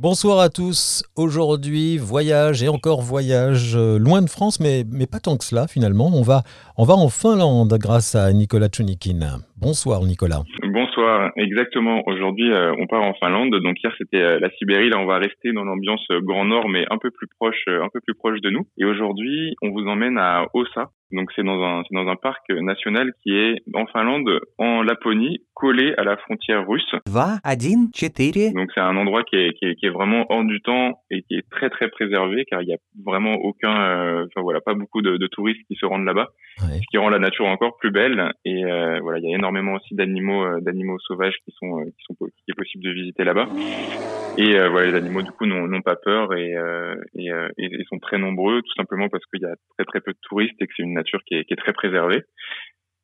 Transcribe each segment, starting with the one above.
Bonsoir à tous. Aujourd'hui, voyage et encore voyage euh, loin de France, mais, pas tant que cela finalement. On va, on va en Finlande grâce à Nicolas Tchunikin. Bonsoir Nicolas. Bonsoir, exactement. Aujourd'hui, euh, on part en Finlande. Donc hier, c'était euh, la Sibérie. Là, on va rester dans l'ambiance Grand Nord, mais un peu plus proche, un peu plus proche de nous. Et aujourd'hui, on vous emmène à Ossa. Donc c'est dans un, c'est dans un parc national qui est en Finlande, en Laponie, collé à la frontière russe. Va, Adin, Donc c'est un endroit qui est, qui est, qui est vraiment hors du temps et qui est très très préservé car il y a vraiment aucun, euh, enfin voilà, pas beaucoup de, de, touristes qui se rendent là-bas, ouais. ce qui rend la nature encore plus belle. Et euh, voilà, il y a énormément aussi d'animaux, euh, d'animaux sauvages qui sont, euh, qui sont, qui est possible de visiter là-bas. Et euh, voilà, les animaux du coup n'ont pas peur et, et, et, et sont très nombreux, tout simplement parce qu'il y a très très peu de touristes et que c'est une nature qui est, qui est très préservée.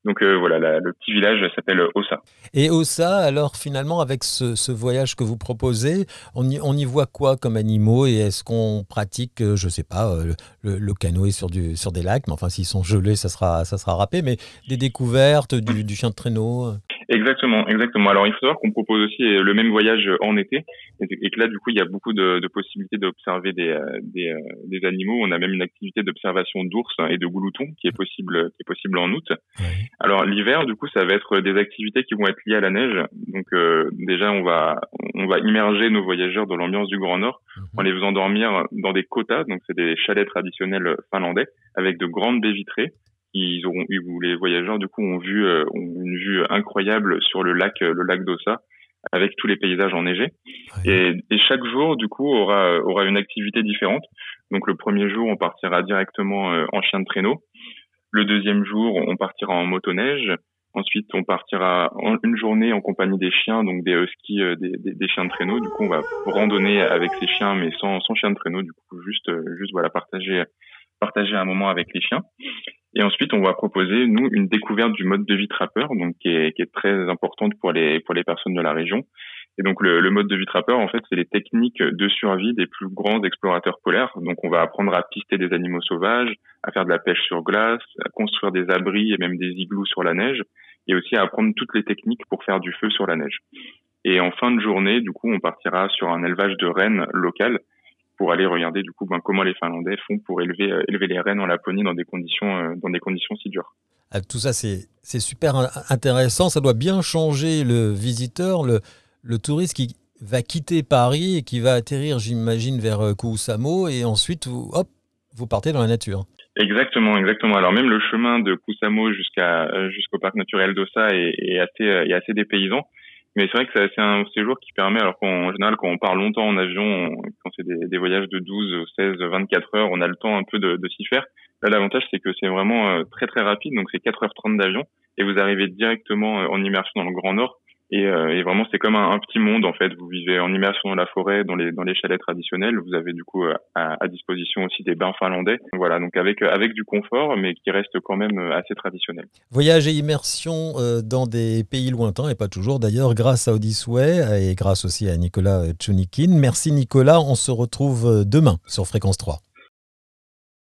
Donc euh, voilà, le petit village s'appelle Ossa. Et Ossa, alors finalement, avec ce, voyage que vous proposez, on y, voit quoi comme animaux et est-ce qu'on pratique, euh, je sais pas, euh, le, canoë sur des lacs, mais enfin s'ils sont gelés, ça sera, ça sera râpé, mais des découvertes, du, du chien de traîneau Exactement, exactement. Alors il faut savoir qu'on propose aussi le même voyage en été et que là du coup il y a beaucoup de, de possibilités d'observer des, des, des, animaux. On a même une activité d'observation d'ours et de gouloutons qui est possible qui est possible en août. Alors l'hiver du coup ça va être des activités qui vont être liées à la neige. Donc euh, déjà on va on va immerger nos voyageurs dans l'ambiance du Grand Nord Mhm. en les faisant dormir dans des quotas. Donc c'est des chalets traditionnels finlandais avec de grandes baies vitrées ils auront les voyageurs du coup ont vu euh, ont une vue incroyable sur le lac le lac d'Ossa avec tous les paysages enneigés. Oui. et, et, chaque jour du coup aura aura une activité différente. Donc le premier jour on partira directement euh, en chien de traîneau. Le deuxième jour on partira en motoneige. Ensuite on partira en une journée en compagnie des chiens donc des huskies euh, des, des, des, chiens de traîneau. Du coup on va randonner avec ces chiens mais sans sans chien de traîneau du coup juste euh, juste voilà partager partager un moment avec les chiens et ensuite, on va proposer, nous, une découverte du mode de vie trappeur, donc qui est, qui est très importante pour les, pour les personnes de la région. Et donc, le, le mode de vie trappeur, en fait, c'est les techniques de survie des plus grands explorateurs polaires. Donc, on va apprendre à pister des animaux sauvages, à faire de la pêche sur glace, à construire des abris et même des igloos sur la neige, et aussi à apprendre toutes les techniques pour faire du feu sur la neige. Et en fin de journée, du coup, on partira sur un élevage de rennes local pour aller regarder du coup ben, comment les Finlandais font pour élever, euh, élever les rennes en Laponie dans des conditions, euh, dans des conditions si dures. Ah, tout ça, c'est super intéressant. Ça doit bien changer le visiteur, le, le touriste qui va quitter Paris et qui va atterrir, j'imagine, vers euh, Kuusamo et ensuite, vous, hop, vous partez dans la nature. Exactement, exactement. Alors même le chemin de Kuusamo jusqu'à jusqu'au parc naturel d'Ossa est, est, assez est assez dépaysant. Mais c'est vrai que c'est un séjour qui permet, alors qu'en général, quand on part longtemps en avion, on, quand c'est des, des, voyages de 12, 16, 24 heures, on a le temps un peu de, de s'y faire. Là, l'avantage, c'est que c'est vraiment euh, très très rapide, donc c'est 4h30 d'avion, et vous arrivez directement euh, en immersion dans le Grand Nord. Et, euh, et vraiment, c'est comme un, petit monde en fait. Vous vivez en immersion dans la forêt, dans les dans les chalets traditionnels. Vous avez du coup euh, à, à disposition aussi des bains finlandais. Voilà, donc avec euh, avec du confort, mais qui reste quand même assez traditionnel. Voyage et immersion dans des pays lointains et pas toujours d'ailleurs, grâce à Odyssey et grâce aussi à Nicolas Tchounikin. Merci Nicolas. On se retrouve demain sur Fréquence 3.